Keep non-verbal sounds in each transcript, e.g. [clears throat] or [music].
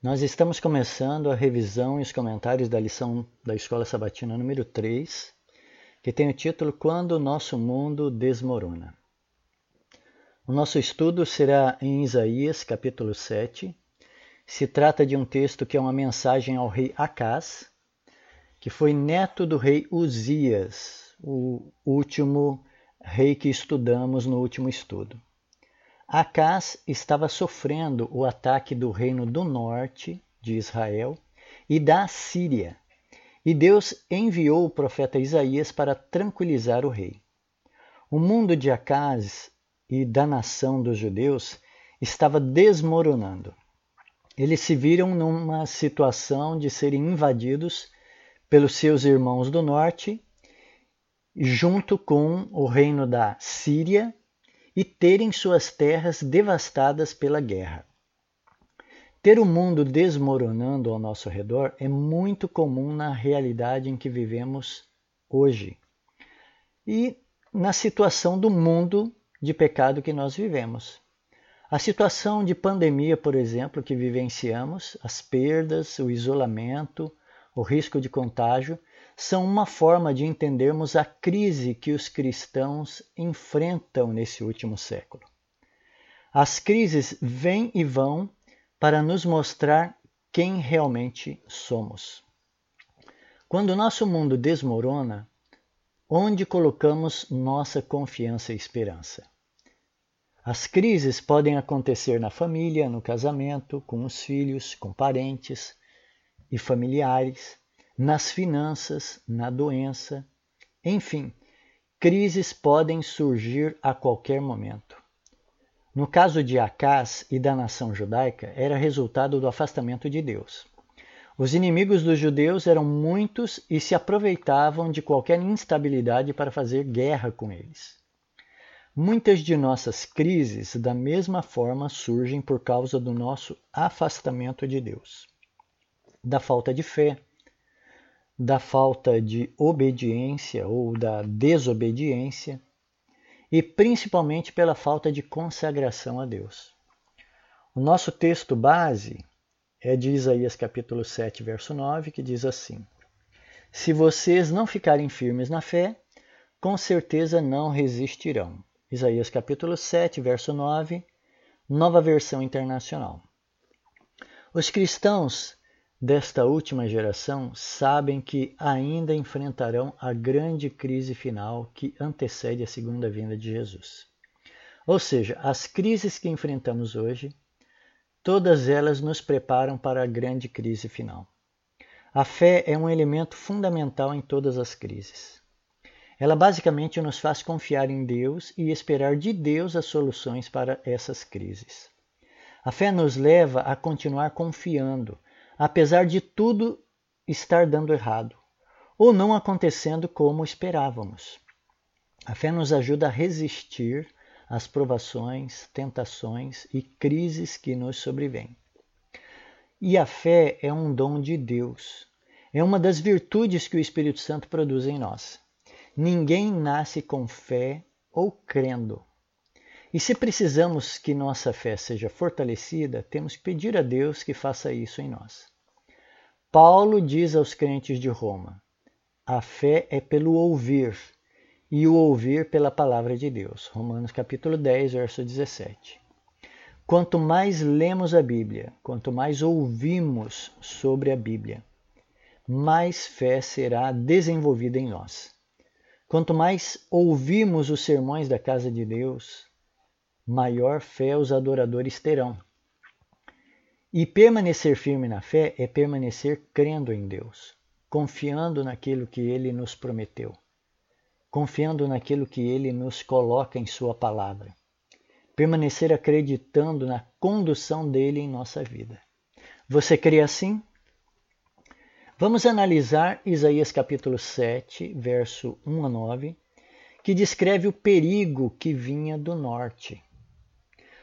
Nós estamos começando a revisão e os comentários da lição da Escola Sabatina número 3, que tem o título Quando o Nosso Mundo Desmorona. O nosso estudo será em Isaías, capítulo 7. Se trata de um texto que é uma mensagem ao rei Acás, que foi neto do rei Uzias, o último rei que estudamos no último estudo. Acás estava sofrendo o ataque do reino do norte de Israel e da Síria, e Deus enviou o profeta Isaías para tranquilizar o rei. O mundo de Acás e da nação dos judeus estava desmoronando. Eles se viram numa situação de serem invadidos pelos seus irmãos do norte, junto com o reino da Síria e terem suas terras devastadas pela guerra. Ter o mundo desmoronando ao nosso redor é muito comum na realidade em que vivemos hoje e na situação do mundo de pecado que nós vivemos. A situação de pandemia, por exemplo, que vivenciamos, as perdas, o isolamento, o risco de contágio, são uma forma de entendermos a crise que os cristãos enfrentam nesse último século. As crises vêm e vão para nos mostrar quem realmente somos. Quando o nosso mundo desmorona, onde colocamos nossa confiança e esperança? As crises podem acontecer na família, no casamento, com os filhos, com parentes e familiares, nas finanças, na doença, enfim, crises podem surgir a qualquer momento. No caso de Acás e da nação judaica, era resultado do afastamento de Deus. Os inimigos dos judeus eram muitos e se aproveitavam de qualquer instabilidade para fazer guerra com eles. Muitas de nossas crises, da mesma forma, surgem por causa do nosso afastamento de Deus, da falta de fé, da falta de obediência ou da desobediência e principalmente pela falta de consagração a Deus. O nosso texto base é de Isaías capítulo 7, verso 9, que diz assim: Se vocês não ficarem firmes na fé, com certeza não resistirão. Isaías capítulo 7, verso 9, nova versão internacional. Os cristãos desta última geração sabem que ainda enfrentarão a grande crise final que antecede a segunda vinda de Jesus. Ou seja, as crises que enfrentamos hoje, todas elas nos preparam para a grande crise final. A fé é um elemento fundamental em todas as crises. Ela basicamente nos faz confiar em Deus e esperar de Deus as soluções para essas crises. A fé nos leva a continuar confiando, apesar de tudo estar dando errado ou não acontecendo como esperávamos. A fé nos ajuda a resistir às provações, tentações e crises que nos sobrevêm. E a fé é um dom de Deus. É uma das virtudes que o Espírito Santo produz em nós. Ninguém nasce com fé ou crendo. E se precisamos que nossa fé seja fortalecida, temos que pedir a Deus que faça isso em nós. Paulo diz aos crentes de Roma: a fé é pelo ouvir, e o ouvir pela palavra de Deus. Romanos capítulo 10, verso 17. Quanto mais lemos a Bíblia, quanto mais ouvimos sobre a Bíblia, mais fé será desenvolvida em nós. Quanto mais ouvimos os sermões da casa de Deus, maior fé os adoradores terão. E permanecer firme na fé é permanecer crendo em Deus, confiando naquilo que Ele nos prometeu, confiando naquilo que Ele nos coloca em Sua palavra, permanecer acreditando na condução dele em nossa vida. Você crê assim? Vamos analisar Isaías capítulo 7, verso 1 a 9, que descreve o perigo que vinha do norte.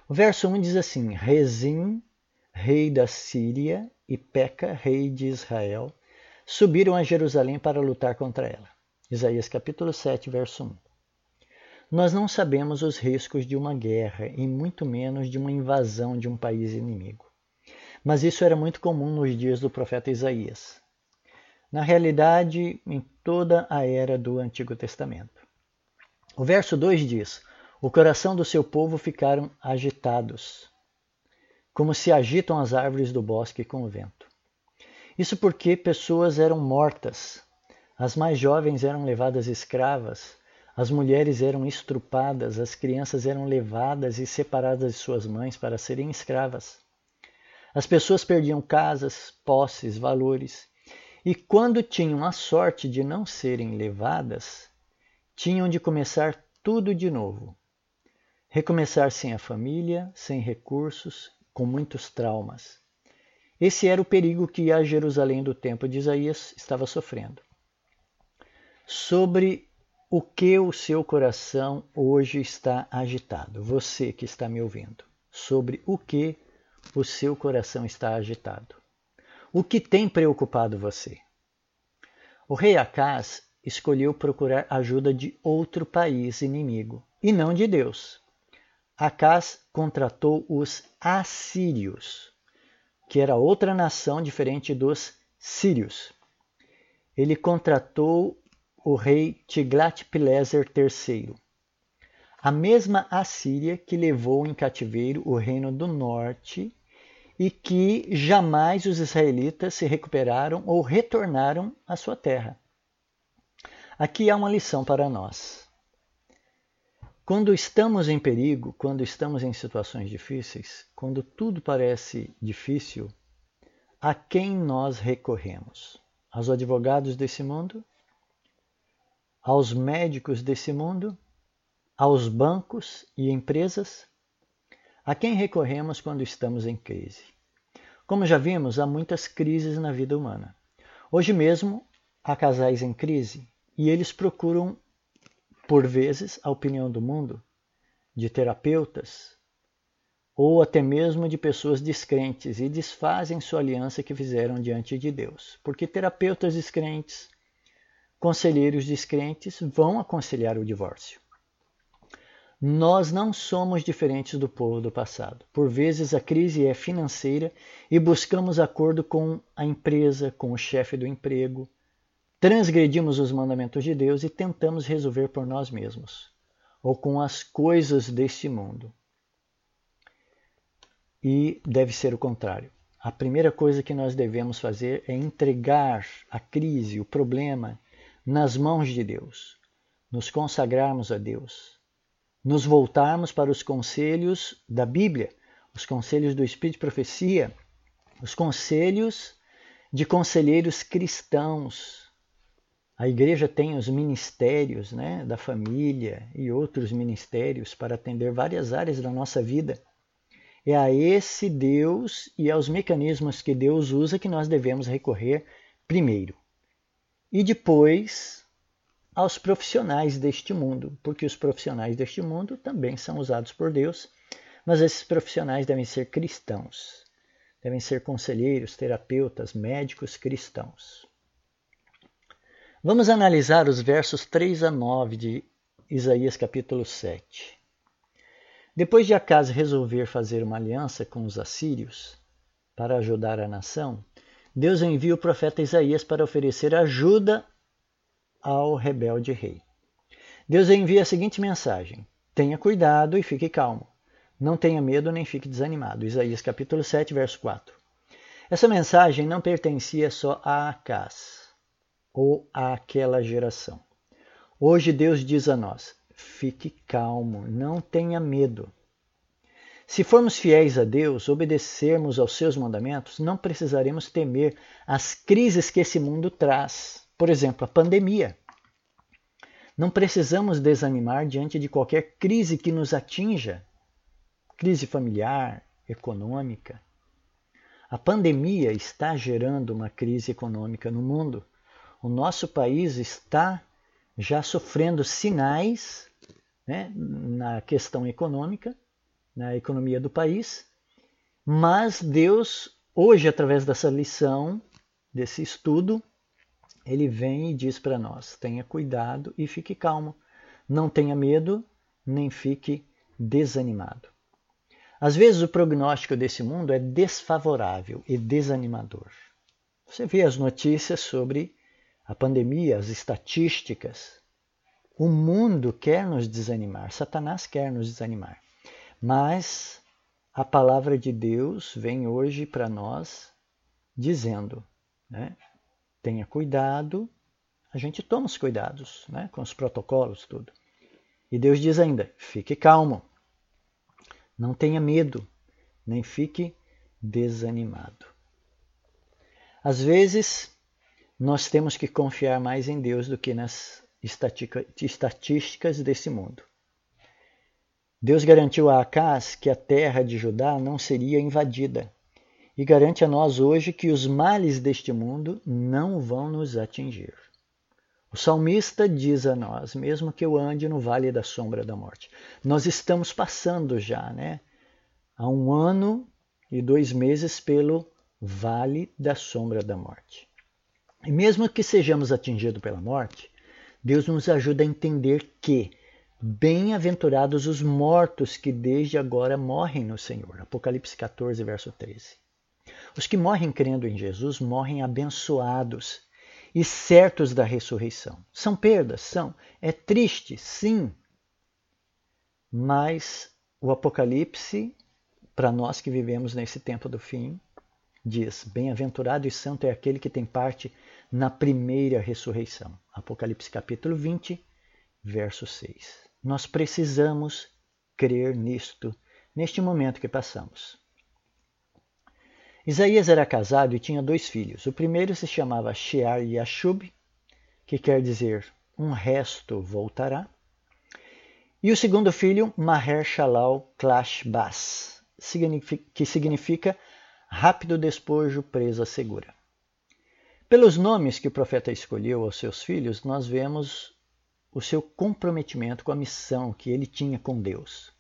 O verso 1 diz assim: Rezim rei da Síria, e Peca, rei de Israel, subiram a Jerusalém para lutar contra ela. Isaías capítulo 7, verso 1. Nós não sabemos os riscos de uma guerra e muito menos de uma invasão de um país inimigo. mas isso era muito comum nos dias do profeta Isaías. Na realidade, em toda a era do Antigo Testamento. O verso 2 diz: O coração do seu povo ficaram agitados, como se agitam as árvores do bosque com o vento. Isso porque pessoas eram mortas, as mais jovens eram levadas escravas, as mulheres eram estrupadas, as crianças eram levadas e separadas de suas mães para serem escravas. As pessoas perdiam casas, posses, valores, e quando tinham a sorte de não serem levadas, tinham de começar tudo de novo. Recomeçar sem a família, sem recursos, com muitos traumas. Esse era o perigo que a Jerusalém do tempo de Isaías estava sofrendo. Sobre o que o seu coração hoje está agitado, você que está me ouvindo, sobre o que o seu coração está agitado. O que tem preocupado você? O rei Acás escolheu procurar ajuda de outro país inimigo e não de Deus. Acás contratou os assírios, que era outra nação diferente dos sírios. Ele contratou o rei Tiglat-Pileser III, a mesma Assíria que levou em cativeiro o reino do norte e que jamais os israelitas se recuperaram ou retornaram à sua terra. Aqui há uma lição para nós. Quando estamos em perigo, quando estamos em situações difíceis, quando tudo parece difícil, a quem nós recorremos? Aos advogados desse mundo? Aos médicos desse mundo? Aos bancos e empresas? A quem recorremos quando estamos em crise? Como já vimos, há muitas crises na vida humana. Hoje mesmo há casais em crise e eles procuram, por vezes, a opinião do mundo, de terapeutas ou até mesmo de pessoas descrentes e desfazem sua aliança que fizeram diante de Deus. Porque terapeutas descrentes, conselheiros descrentes vão aconselhar o divórcio. Nós não somos diferentes do povo do passado. Por vezes a crise é financeira e buscamos acordo com a empresa, com o chefe do emprego. Transgredimos os mandamentos de Deus e tentamos resolver por nós mesmos ou com as coisas deste mundo. E deve ser o contrário. A primeira coisa que nós devemos fazer é entregar a crise, o problema, nas mãos de Deus, nos consagrarmos a Deus, nos voltarmos para os conselhos da Bíblia, os conselhos do Espírito de Profecia, os conselhos de conselheiros cristãos. A igreja tem os ministérios né, da família e outros ministérios para atender várias áreas da nossa vida. É a esse Deus e aos mecanismos que Deus usa que nós devemos recorrer primeiro. E depois aos profissionais deste mundo, porque os profissionais deste mundo também são usados por Deus, mas esses profissionais devem ser cristãos, devem ser conselheiros, terapeutas, médicos cristãos. Vamos analisar os versos 3 a 9 de Isaías capítulo 7. Depois de Acas resolver fazer uma aliança com os assírios para ajudar a nação, Deus envia o profeta Isaías para oferecer ajuda ao rebelde rei. Deus envia a seguinte mensagem: Tenha cuidado e fique calmo. Não tenha medo nem fique desanimado. Isaías capítulo 7, verso 4. Essa mensagem não pertencia só a Acas ou àquela geração. Hoje Deus diz a nós: fique calmo, não tenha medo. Se formos fiéis a Deus, obedecermos aos seus mandamentos, não precisaremos temer as crises que esse mundo traz. Por exemplo, a pandemia. Não precisamos desanimar diante de qualquer crise que nos atinja crise familiar, econômica. A pandemia está gerando uma crise econômica no mundo. O nosso país está já sofrendo sinais né, na questão econômica, na economia do país, mas Deus, hoje, através dessa lição, desse estudo, ele vem e diz para nós: tenha cuidado e fique calmo. Não tenha medo, nem fique desanimado. Às vezes o prognóstico desse mundo é desfavorável e desanimador. Você vê as notícias sobre a pandemia, as estatísticas. O mundo quer nos desanimar, Satanás quer nos desanimar. Mas a palavra de Deus vem hoje para nós dizendo: né, tenha cuidado, a gente toma os cuidados né, com os protocolos, tudo. E Deus diz ainda: fique calmo, não tenha medo, nem fique desanimado. Às vezes, nós temos que confiar mais em Deus do que nas estatísticas desse mundo. Deus garantiu a Acás que a terra de Judá não seria invadida e garante a nós hoje que os males deste mundo não vão nos atingir. O salmista diz a nós, mesmo que eu ande no vale da sombra da morte. Nós estamos passando já, né? Há um ano e dois meses pelo vale da sombra da morte. E mesmo que sejamos atingidos pela morte, Deus nos ajuda a entender que bem-aventurados os mortos que desde agora morrem no Senhor. Apocalipse 14, verso 13. Os que morrem crendo em Jesus morrem abençoados e certos da ressurreição. São perdas? São. É triste? Sim. Mas o Apocalipse, para nós que vivemos nesse tempo do fim, diz: Bem-aventurado e santo é aquele que tem parte na primeira ressurreição. Apocalipse capítulo 20, verso 6. Nós precisamos crer nisto, neste momento que passamos. Isaías era casado e tinha dois filhos. O primeiro se chamava Shear Yashub, que quer dizer um resto voltará. E o segundo filho, Maher Shalal Clash Bas, que significa rápido despojo, presa segura. Pelos nomes que o profeta escolheu aos seus filhos, nós vemos o seu comprometimento com a missão que ele tinha com Deus.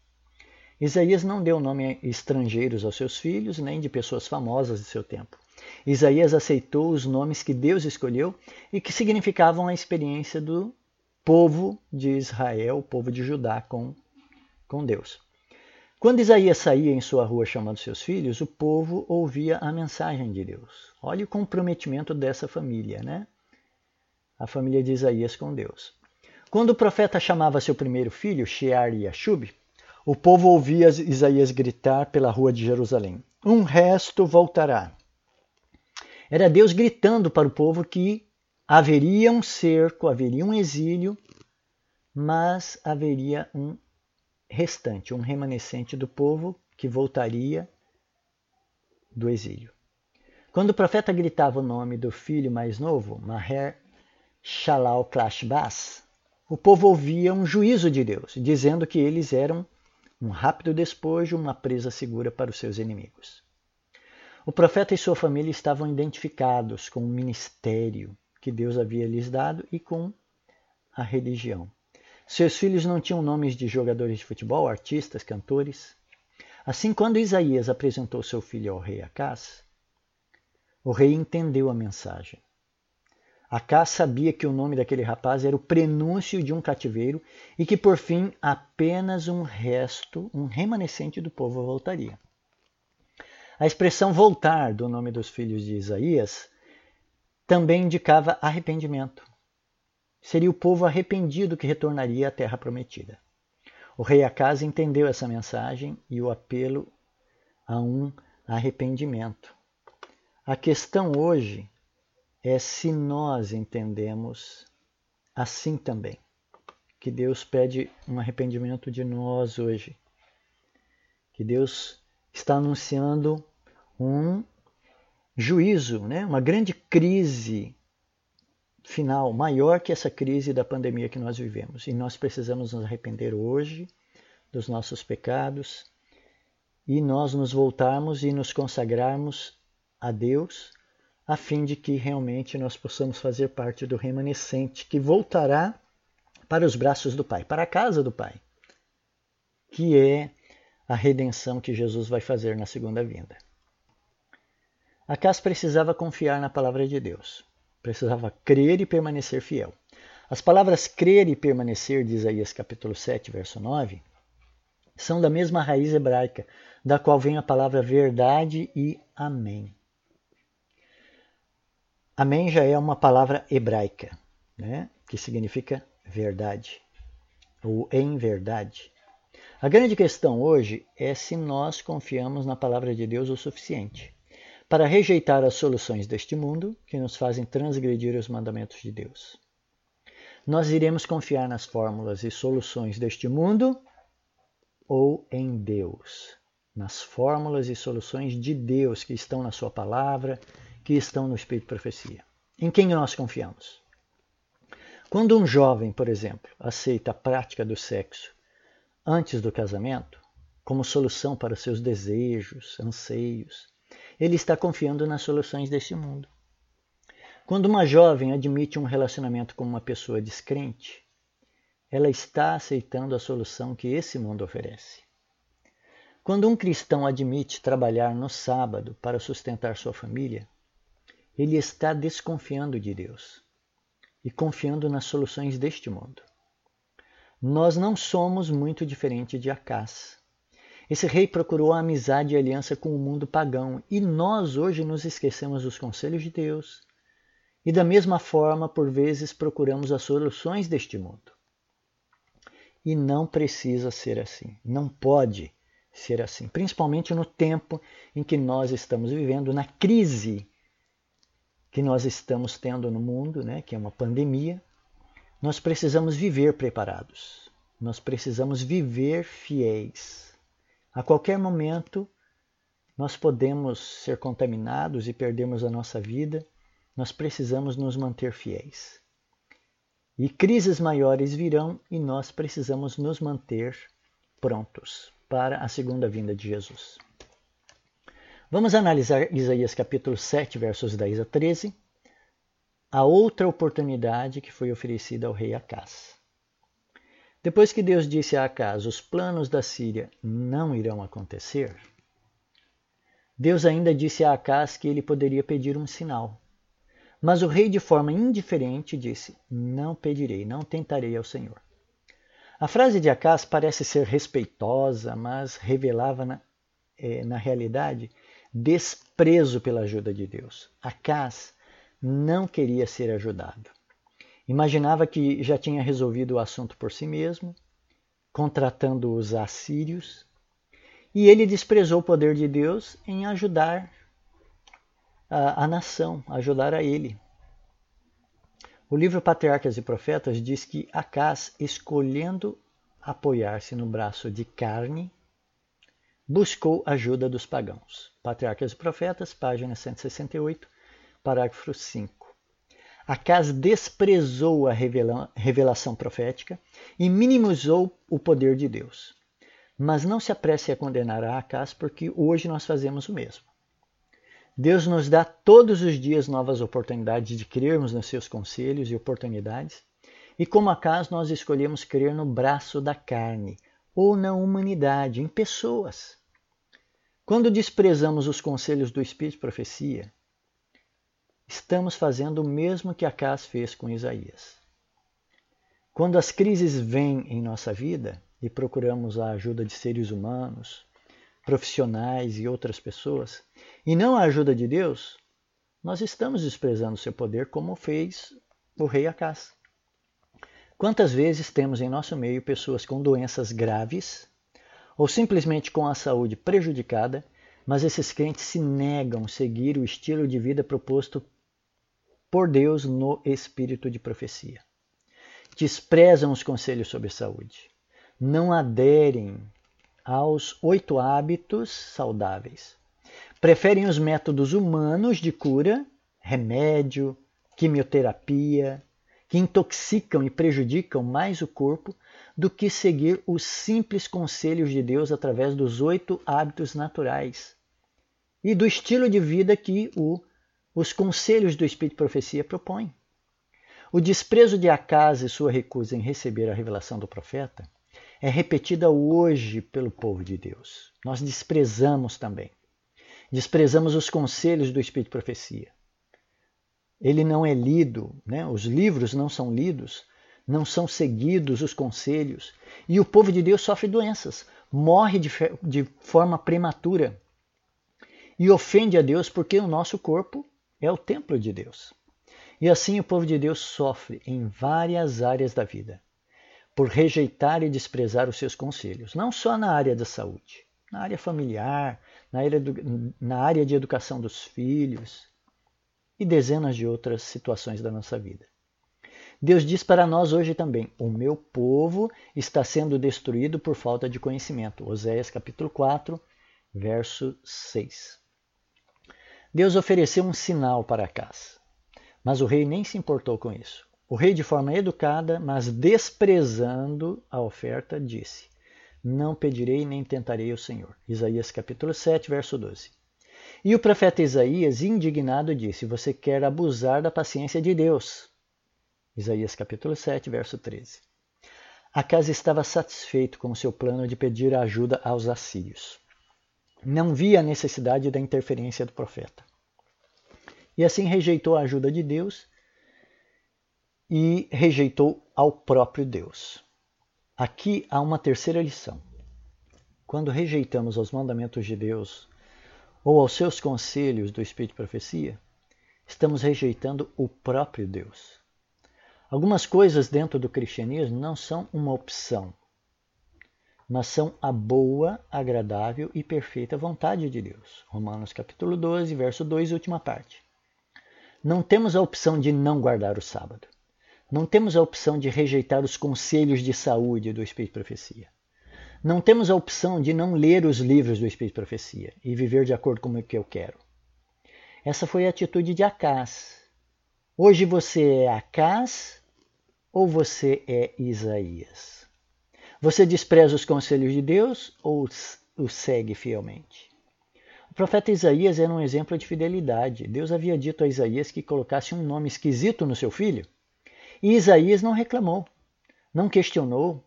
Isaías não deu nome estrangeiros aos seus filhos, nem de pessoas famosas de seu tempo. Isaías aceitou os nomes que Deus escolheu e que significavam a experiência do povo de Israel, o povo de Judá com, com Deus. Quando Isaías saía em sua rua chamando seus filhos, o povo ouvia a mensagem de Deus. Olha o comprometimento dessa família, né? A família de Isaías com Deus. Quando o profeta chamava seu primeiro filho, Shear Yashub, o povo ouvia Isaías gritar pela rua de Jerusalém: Um resto voltará. Era Deus gritando para o povo que haveria um cerco, haveria um exílio, mas haveria um restante, um remanescente do povo que voltaria do exílio. Quando o profeta gritava o nome do filho mais novo, Maher Shalal Klashbas, o povo ouvia um juízo de Deus, dizendo que eles eram um rápido despojo, uma presa segura para os seus inimigos. O profeta e sua família estavam identificados com o ministério que Deus havia lhes dado e com a religião. Seus filhos não tinham nomes de jogadores de futebol, artistas, cantores. Assim, quando Isaías apresentou seu filho ao rei Acás, o rei entendeu a mensagem. Acá sabia que o nome daquele rapaz era o prenúncio de um cativeiro e que, por fim, apenas um resto, um remanescente do povo voltaria. A expressão voltar do nome dos filhos de Isaías também indicava arrependimento. Seria o povo arrependido que retornaria à terra prometida. O rei Acas entendeu essa mensagem e o apelo a um arrependimento. A questão hoje é se nós entendemos assim também. Que Deus pede um arrependimento de nós hoje. Que Deus está anunciando um juízo, né? uma grande crise final, maior que essa crise da pandemia que nós vivemos. E nós precisamos nos arrepender hoje dos nossos pecados e nós nos voltarmos e nos consagrarmos a Deus a fim de que realmente nós possamos fazer parte do remanescente que voltará para os braços do Pai, para a casa do Pai, que é a redenção que Jesus vai fazer na segunda vinda. Acas precisava confiar na palavra de Deus, precisava crer e permanecer fiel. As palavras crer e permanecer de Isaías capítulo 7, verso 9, são da mesma raiz hebraica, da qual vem a palavra verdade e amém. Amém já é uma palavra hebraica, né? que significa verdade, ou em verdade. A grande questão hoje é se nós confiamos na palavra de Deus o suficiente para rejeitar as soluções deste mundo que nos fazem transgredir os mandamentos de Deus. Nós iremos confiar nas fórmulas e soluções deste mundo ou em Deus, nas fórmulas e soluções de Deus que estão na Sua palavra, que estão no Espírito de Profecia. Em quem nós confiamos? Quando um jovem, por exemplo, aceita a prática do sexo antes do casamento, como solução para seus desejos, anseios, ele está confiando nas soluções deste mundo. Quando uma jovem admite um relacionamento com uma pessoa descrente, ela está aceitando a solução que esse mundo oferece. Quando um cristão admite trabalhar no sábado para sustentar sua família, ele está desconfiando de Deus e confiando nas soluções deste mundo. Nós não somos muito diferente de Acás. Esse rei procurou a amizade e aliança com o mundo pagão e nós hoje nos esquecemos dos conselhos de Deus e, da mesma forma, por vezes procuramos as soluções deste mundo. E não precisa ser assim, não pode ser assim, principalmente no tempo em que nós estamos vivendo, na crise que nós estamos tendo no mundo, né, que é uma pandemia, nós precisamos viver preparados. Nós precisamos viver fiéis. A qualquer momento, nós podemos ser contaminados e perdermos a nossa vida. Nós precisamos nos manter fiéis. E crises maiores virão e nós precisamos nos manter prontos para a segunda vinda de Jesus. Vamos analisar Isaías capítulo 7, versos 10 a 13, a outra oportunidade que foi oferecida ao rei Acás. Depois que Deus disse a Acás, os planos da Síria não irão acontecer, Deus ainda disse a Acás que ele poderia pedir um sinal. Mas o rei, de forma indiferente, disse: Não pedirei, não tentarei ao Senhor. A frase de Acás parece ser respeitosa, mas revelava na, eh, na realidade desprezo pela ajuda de Deus. Acás não queria ser ajudado. Imaginava que já tinha resolvido o assunto por si mesmo, contratando os assírios, e ele desprezou o poder de Deus em ajudar a, a nação, ajudar a ele. O livro Patriarcas e Profetas diz que Acás, escolhendo apoiar-se no braço de carne, buscou ajuda dos pagãos. Patriarcas e Profetas, página 168, parágrafo 5. Acas desprezou a revelação profética e minimizou o poder de Deus. Mas não se apresse a condenar a Acas, porque hoje nós fazemos o mesmo. Deus nos dá todos os dias novas oportunidades de crermos nos seus conselhos e oportunidades, e como Acas nós escolhemos crer no braço da carne, ou na humanidade, em pessoas. Quando desprezamos os conselhos do Espírito de Profecia, estamos fazendo o mesmo que Acas fez com Isaías. Quando as crises vêm em nossa vida e procuramos a ajuda de seres humanos, profissionais e outras pessoas, e não a ajuda de Deus, nós estamos desprezando seu poder como fez o rei Acas. Quantas vezes temos em nosso meio pessoas com doenças graves ou simplesmente com a saúde prejudicada, mas esses crentes se negam a seguir o estilo de vida proposto por Deus no espírito de profecia. Desprezam os conselhos sobre saúde. Não aderem aos oito hábitos saudáveis. Preferem os métodos humanos de cura, remédio, quimioterapia, que intoxicam e prejudicam mais o corpo do que seguir os simples conselhos de Deus através dos oito hábitos naturais e do estilo de vida que o, os conselhos do Espírito de Profecia propõem. O desprezo de Acas e sua recusa em receber a revelação do profeta é repetida hoje pelo povo de Deus. Nós desprezamos também. Desprezamos os conselhos do Espírito de Profecia ele não é lido, né? os livros não são lidos, não são seguidos os conselhos, e o povo de Deus sofre doenças, morre de, de forma prematura e ofende a Deus porque o nosso corpo é o templo de Deus. E assim o povo de Deus sofre em várias áreas da vida por rejeitar e desprezar os seus conselhos, não só na área da saúde, na área familiar, na área, do, na área de educação dos filhos e dezenas de outras situações da nossa vida. Deus diz para nós hoje também: O meu povo está sendo destruído por falta de conhecimento. Oséias capítulo 4, verso 6. Deus ofereceu um sinal para Acás, mas o rei nem se importou com isso. O rei, de forma educada, mas desprezando a oferta, disse: Não pedirei nem tentarei o Senhor. Isaías capítulo 7, verso 12. E o profeta Isaías, indignado, disse: Você quer abusar da paciência de Deus. Isaías capítulo 7, verso 13. Acas estava satisfeito com o seu plano de pedir ajuda aos assírios. Não via a necessidade da interferência do profeta. E assim rejeitou a ajuda de Deus e rejeitou ao próprio Deus. Aqui há uma terceira lição. Quando rejeitamos os mandamentos de Deus ou aos seus conselhos do Espírito de Profecia, estamos rejeitando o próprio Deus. Algumas coisas dentro do cristianismo não são uma opção, mas são a boa, agradável e perfeita vontade de Deus. Romanos capítulo 12, verso 2, última parte. Não temos a opção de não guardar o sábado. Não temos a opção de rejeitar os conselhos de saúde do Espírito Profecia. Não temos a opção de não ler os livros do Espírito Profecia e viver de acordo com o que eu quero. Essa foi a atitude de Acás. Hoje você é Acás ou você é Isaías? Você despreza os conselhos de Deus ou os segue fielmente? O profeta Isaías era um exemplo de fidelidade. Deus havia dito a Isaías que colocasse um nome esquisito no seu filho e Isaías não reclamou, não questionou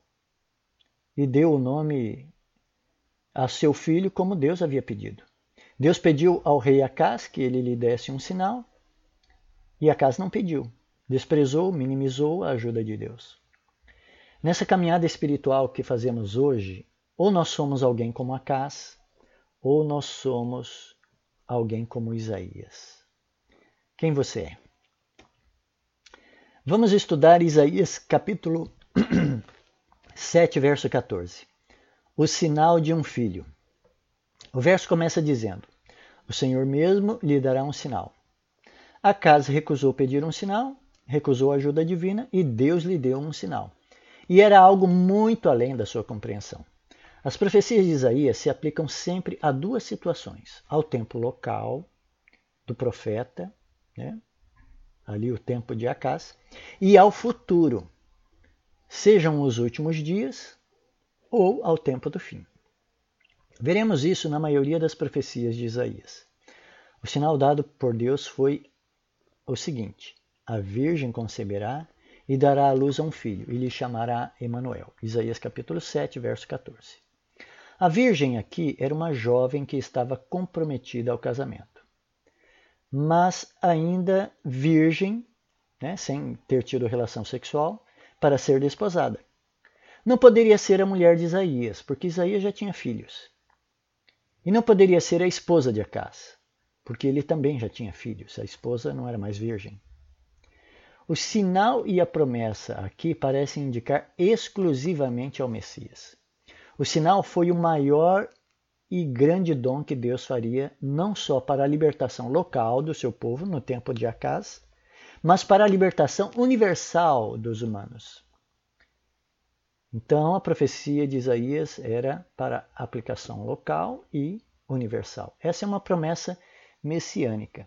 e deu o nome a seu filho como Deus havia pedido. Deus pediu ao rei Acás que ele lhe desse um sinal e Acás não pediu. Desprezou, minimizou a ajuda de Deus. Nessa caminhada espiritual que fazemos hoje, ou nós somos alguém como Acás, ou nós somos alguém como Isaías. Quem você é? Vamos estudar Isaías capítulo [clears throat] 7, verso 14. O sinal de um filho. O verso começa dizendo: O Senhor mesmo lhe dará um sinal. Acas recusou pedir um sinal, recusou a ajuda divina e Deus lhe deu um sinal. E era algo muito além da sua compreensão. As profecias de Isaías se aplicam sempre a duas situações: ao tempo local do profeta, né? ali o tempo de Acás, e ao futuro, sejam os últimos dias ou ao tempo do fim. Veremos isso na maioria das profecias de Isaías. O sinal dado por Deus foi o seguinte: a virgem conceberá e dará à luz a um filho, e lhe chamará Emanuel. Isaías capítulo 7, verso 14. A virgem aqui era uma jovem que estava comprometida ao casamento mas ainda virgem, né, sem ter tido relação sexual, para ser desposada. Não poderia ser a mulher de Isaías, porque Isaías já tinha filhos. E não poderia ser a esposa de Acás, porque ele também já tinha filhos, a esposa não era mais virgem. O sinal e a promessa aqui parecem indicar exclusivamente ao Messias. O sinal foi o maior e grande dom que Deus faria não só para a libertação local do seu povo no tempo de Acás, mas para a libertação universal dos humanos. Então, a profecia de Isaías era para aplicação local e universal. Essa é uma promessa messiânica.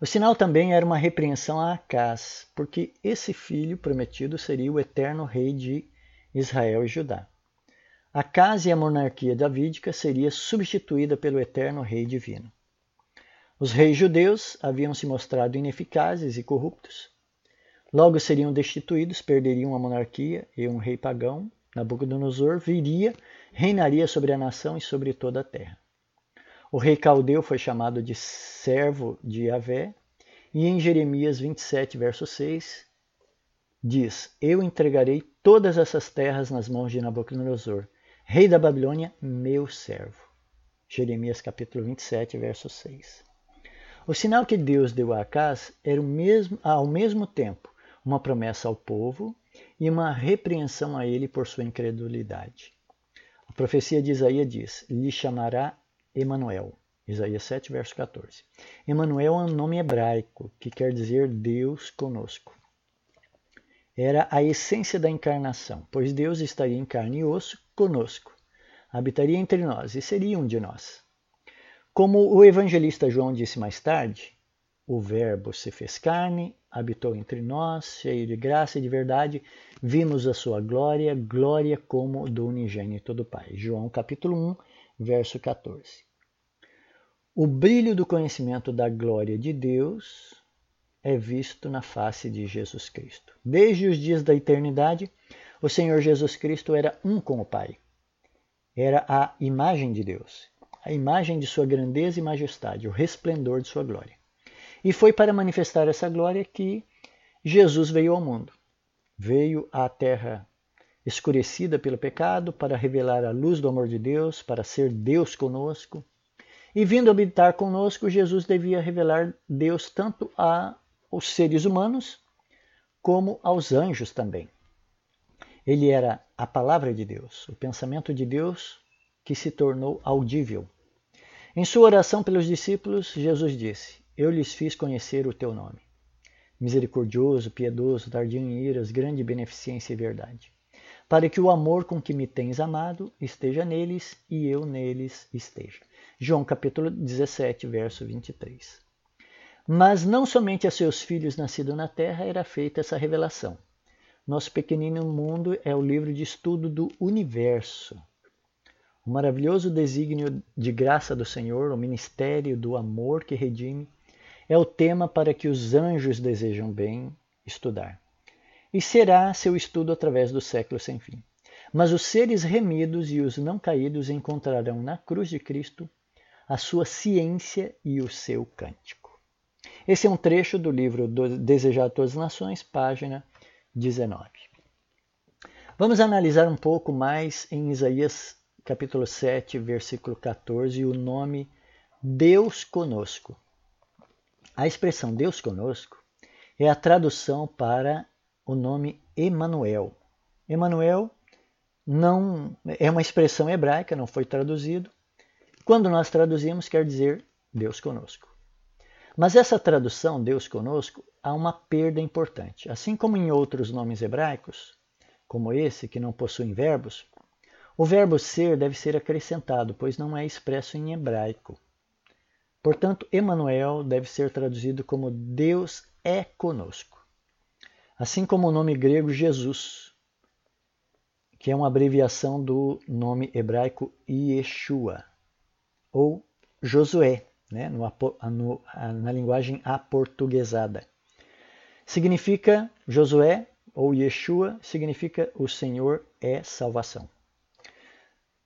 O sinal também era uma repreensão a Acás, porque esse filho prometido seria o eterno rei de Israel e Judá. A casa e a monarquia davídica seria substituída pelo eterno rei divino. Os reis judeus haviam se mostrado ineficazes e corruptos. Logo seriam destituídos, perderiam a monarquia e um rei pagão, Nabucodonosor, viria, reinaria sobre a nação e sobre toda a terra. O rei caldeu foi chamado de servo de Yahvé, e em Jeremias 27, verso 6, diz: Eu entregarei todas essas terras nas mãos de Nabucodonosor, rei da Babilônia, meu servo. Jeremias capítulo 27, verso 6. O sinal que Deus deu a Acas era mesmo, ao mesmo tempo uma promessa ao povo e uma repreensão a ele por sua incredulidade. A profecia de Isaías diz: lhe chamará Emanuel. Isaías 7, verso 14. Emanuel é um nome hebraico que quer dizer Deus conosco. Era a essência da encarnação, pois Deus estaria em carne e osso conosco, habitaria entre nós e seria um de nós. Como o evangelista João disse mais tarde, o Verbo se fez carne, habitou entre nós, cheio de graça e de verdade, vimos a sua glória, glória como do unigênito do Pai. João capítulo 1, verso 14. O brilho do conhecimento da glória de Deus é visto na face de Jesus Cristo. Desde os dias da eternidade, o Senhor Jesus Cristo era um com o Pai. Era a imagem de Deus, a imagem de sua grandeza e majestade, o resplendor de sua glória. E foi para manifestar essa glória que Jesus veio ao mundo. Veio à terra escurecida pelo pecado para revelar a luz do amor de Deus, para ser Deus conosco e vindo habitar conosco, Jesus devia revelar Deus tanto aos seres humanos como aos anjos também. Ele era a palavra de Deus, o pensamento de Deus que se tornou audível. Em sua oração pelos discípulos, Jesus disse: Eu lhes fiz conhecer o teu nome. Misericordioso, piedoso, tardio em iras, grande beneficência e verdade. Para que o amor com que me tens amado esteja neles e eu neles esteja. João capítulo 17, verso 23. Mas não somente a seus filhos nascidos na terra era feita essa revelação. Nosso pequenino mundo é o livro de estudo do universo. O maravilhoso desígnio de graça do Senhor, o ministério do amor que redime, é o tema para que os anjos desejam bem estudar. E será seu estudo através do século sem fim. Mas os seres remidos e os não caídos encontrarão na cruz de Cristo a sua ciência e o seu cântico. Esse é um trecho do livro Desejado Todas as Nações, página 19. Vamos analisar um pouco mais em Isaías capítulo 7, versículo 14, o nome Deus conosco. A expressão Deus conosco é a tradução para o nome Emanuel. Emanuel não é uma expressão hebraica, não foi traduzido, quando nós traduzimos, quer dizer Deus conosco. Mas essa tradução, Deus conosco, há uma perda importante. Assim como em outros nomes hebraicos, como esse, que não possuem verbos, o verbo ser deve ser acrescentado, pois não é expresso em hebraico. Portanto, Emanuel deve ser traduzido como Deus é conosco. Assim como o nome grego Jesus, que é uma abreviação do nome hebraico Yeshua ou Josué, né, no, no, na linguagem aportuguesada. Significa Josué ou Yeshua, significa o Senhor é salvação.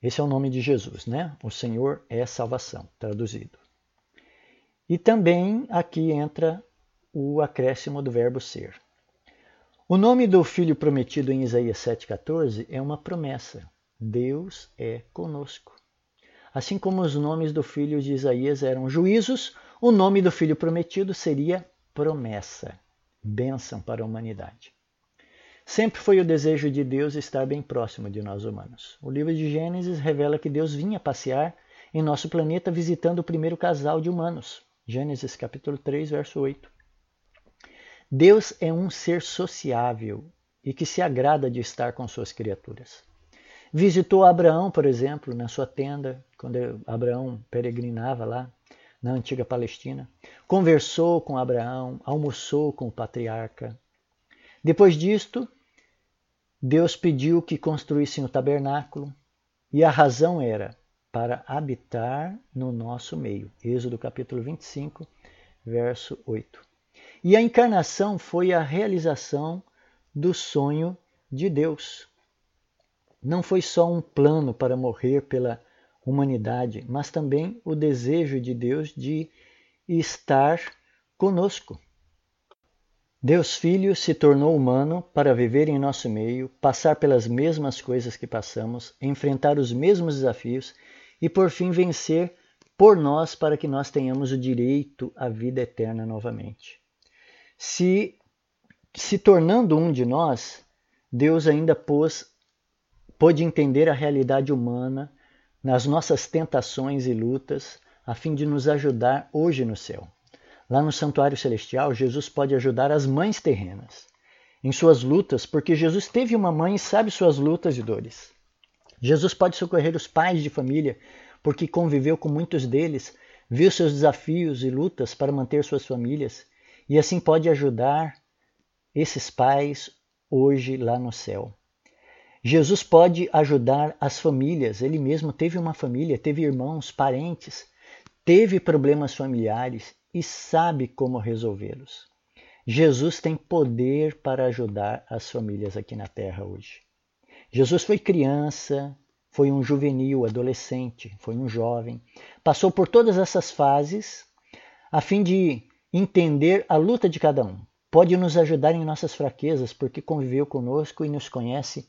Esse é o nome de Jesus, né? O Senhor é salvação, traduzido. E também aqui entra o acréscimo do verbo ser. O nome do filho prometido em Isaías 7,14 é uma promessa. Deus é conosco. Assim como os nomes do filho de Isaías eram juízos, o nome do filho prometido seria promessa, bênção para a humanidade. Sempre foi o desejo de Deus estar bem próximo de nós humanos. O livro de Gênesis revela que Deus vinha passear em nosso planeta visitando o primeiro casal de humanos. Gênesis capítulo 3, verso 8. Deus é um ser sociável e que se agrada de estar com suas criaturas. Visitou Abraão, por exemplo, na sua tenda, quando Abraão peregrinava lá na antiga Palestina. Conversou com Abraão, almoçou com o patriarca. Depois disto, Deus pediu que construíssem o tabernáculo, e a razão era para habitar no nosso meio. Êxodo capítulo 25, verso 8. E a encarnação foi a realização do sonho de Deus não foi só um plano para morrer pela humanidade, mas também o desejo de Deus de estar conosco. Deus Filho se tornou humano para viver em nosso meio, passar pelas mesmas coisas que passamos, enfrentar os mesmos desafios e por fim vencer por nós para que nós tenhamos o direito à vida eterna novamente. Se se tornando um de nós, Deus ainda pôs pôde entender a realidade humana nas nossas tentações e lutas, a fim de nos ajudar hoje no céu. Lá no santuário celestial, Jesus pode ajudar as mães terrenas em suas lutas, porque Jesus teve uma mãe e sabe suas lutas e dores. Jesus pode socorrer os pais de família, porque conviveu com muitos deles, viu seus desafios e lutas para manter suas famílias, e assim pode ajudar esses pais hoje lá no céu. Jesus pode ajudar as famílias, ele mesmo teve uma família, teve irmãos, parentes, teve problemas familiares e sabe como resolvê-los. Jesus tem poder para ajudar as famílias aqui na terra hoje. Jesus foi criança, foi um juvenil, adolescente, foi um jovem, passou por todas essas fases a fim de entender a luta de cada um. Pode nos ajudar em nossas fraquezas, porque conviveu conosco e nos conhece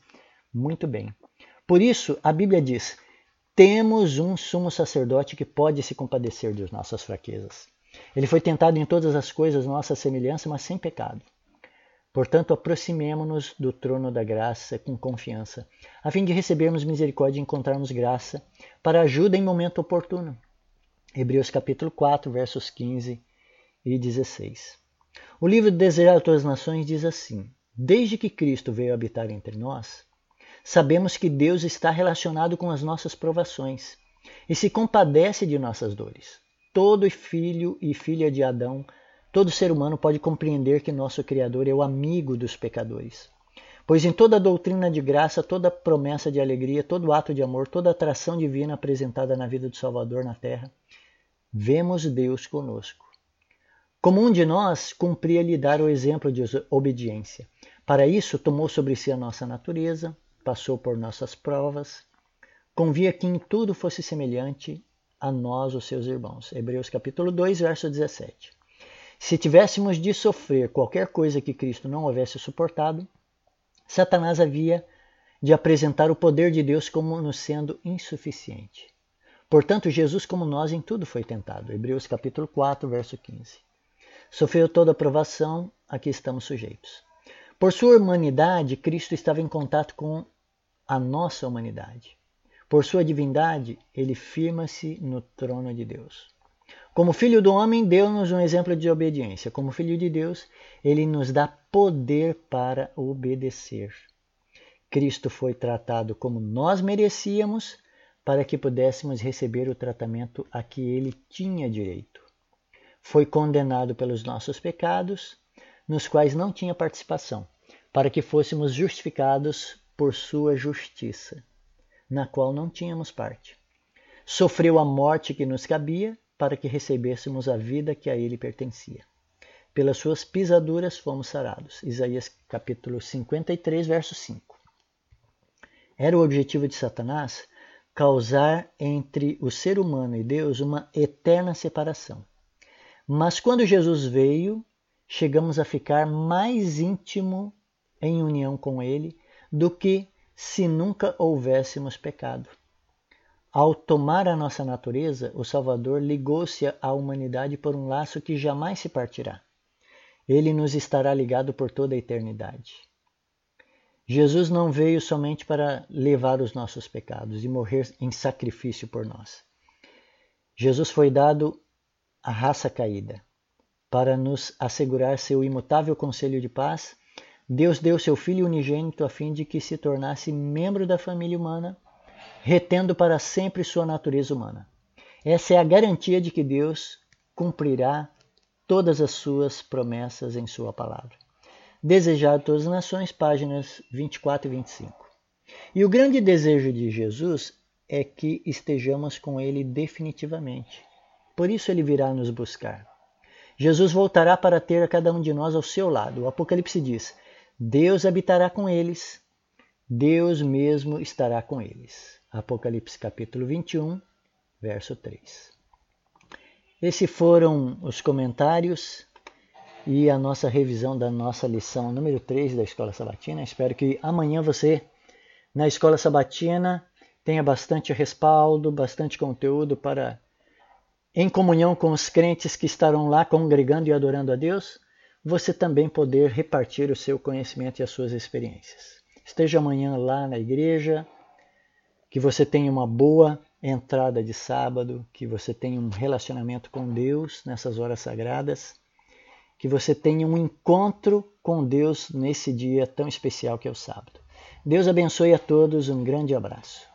muito bem. Por isso, a Bíblia diz: temos um sumo sacerdote que pode se compadecer de nossas fraquezas. Ele foi tentado em todas as coisas, nossa semelhança, mas sem pecado. Portanto, aproximemo-nos do trono da graça com confiança, a fim de recebermos misericórdia e encontrarmos graça para ajuda em momento oportuno. Hebreus capítulo 4, versos 15 e 16. O livro Desejar a Todas as Nações diz assim: Desde que Cristo veio habitar entre nós, sabemos que Deus está relacionado com as nossas provações e se compadece de nossas dores todo filho e filha de Adão, todo ser humano pode compreender que nosso Criador é o amigo dos pecadores. Pois em toda doutrina de graça, toda promessa de alegria, todo ato de amor, toda atração divina apresentada na vida do Salvador na terra, vemos Deus conosco. Como um de nós, cumpria-lhe dar o exemplo de obediência. Para isso, tomou sobre si a nossa natureza, passou por nossas provas, convia que em tudo fosse semelhante a nós, os seus irmãos. Hebreus capítulo 2, verso 17. Se tivéssemos de sofrer qualquer coisa que Cristo não houvesse suportado, Satanás havia de apresentar o poder de Deus como nos sendo insuficiente. Portanto, Jesus, como nós, em tudo foi tentado. Hebreus capítulo 4, verso 15. Sofreu toda a provação a que estamos sujeitos. Por sua humanidade, Cristo estava em contato com a nossa humanidade. Por sua divindade, ele firma-se no trono de Deus. Como filho do homem, deu-nos um exemplo de obediência. Como filho de Deus, ele nos dá poder para obedecer. Cristo foi tratado como nós merecíamos para que pudéssemos receber o tratamento a que ele tinha direito. Foi condenado pelos nossos pecados, nos quais não tinha participação, para que fôssemos justificados por sua justiça na qual não tínhamos parte. Sofreu a morte que nos cabia para que recebêssemos a vida que a ele pertencia. Pelas suas pisaduras fomos sarados. Isaías capítulo 53, verso 5. Era o objetivo de Satanás causar entre o ser humano e Deus uma eterna separação. Mas quando Jesus veio, chegamos a ficar mais íntimo em união com ele do que se nunca houvéssemos pecado. Ao tomar a nossa natureza, o Salvador ligou-se à humanidade por um laço que jamais se partirá. Ele nos estará ligado por toda a eternidade. Jesus não veio somente para levar os nossos pecados e morrer em sacrifício por nós. Jesus foi dado à raça caída para nos assegurar seu imutável conselho de paz Deus deu seu Filho unigênito a fim de que se tornasse membro da família humana, retendo para sempre sua natureza humana. Essa é a garantia de que Deus cumprirá todas as suas promessas em sua palavra. Desejado todas as nações, páginas 24 e 25. E o grande desejo de Jesus é que estejamos com Ele definitivamente. Por isso ele virá nos buscar. Jesus voltará para ter a cada um de nós ao seu lado. O Apocalipse diz: Deus habitará com eles, Deus mesmo estará com eles. Apocalipse capítulo 21, verso 3. Esses foram os comentários e a nossa revisão da nossa lição número 3 da Escola Sabatina. Espero que amanhã você, na Escola Sabatina, tenha bastante respaldo, bastante conteúdo para, em comunhão com os crentes que estarão lá congregando e adorando a Deus, você também poder repartir o seu conhecimento e as suas experiências. Esteja amanhã lá na igreja, que você tenha uma boa entrada de sábado, que você tenha um relacionamento com Deus nessas horas sagradas que você tenha um encontro com Deus nesse dia tão especial que é o sábado. Deus abençoe a todos, um grande abraço.